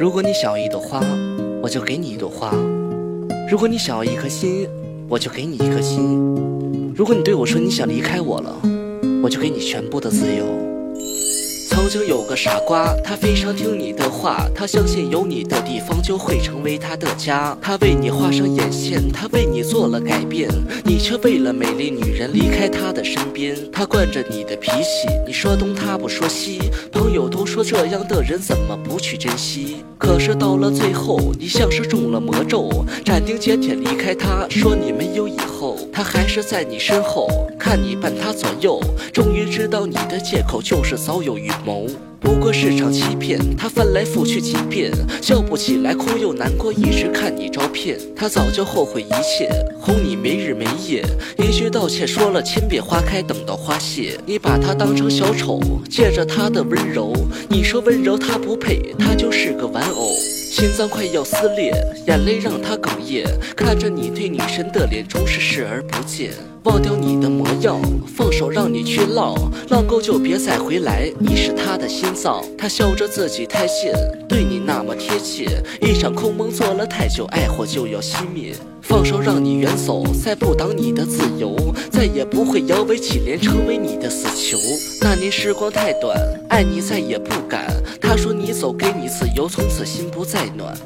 如果你想要一朵花，我就给你一朵花；如果你想要一颗心，我就给你一颗心；如果你对我说你想离开我了，我就给你全部的自由。曾经有个傻瓜，他非常听你的话，他相信有你的地方就会成为他的家。他为你画上眼线，他为你做了改变，你却为了美丽女人离开他的身边。他惯着你的脾气，你说东他不说西，朋友都说这样的人怎么不去珍惜？可是到了最后，你像是中了魔咒，斩钉截铁离开他，说你没有以。他还是在你身后，看你伴他左右，终于知道你的借口就是早有预谋。不过是场欺骗，他翻来覆去几遍，笑不起来，哭又难过，一直看你照片。他早就后悔一切，哄你没日没夜，一句道歉说了千遍，花开等到花谢。你把他当成小丑，借着他的温柔，你说温柔他不配，他就是个玩偶。心脏快要撕裂，眼泪让他哽咽，看着你对女神的脸终是视而不见，忘掉你的模样，放手让你去浪，浪够就别再回来，你是他的心脏。他笑着自己太贱，对你那么贴切，一场空梦做了太久，爱火就要熄灭。放手让你远走，再不挡你的自由，再也不会摇尾乞怜，成为你的死囚。那年时光太短，爱你再也不敢。他说你走，给你自由，从此心不再暖。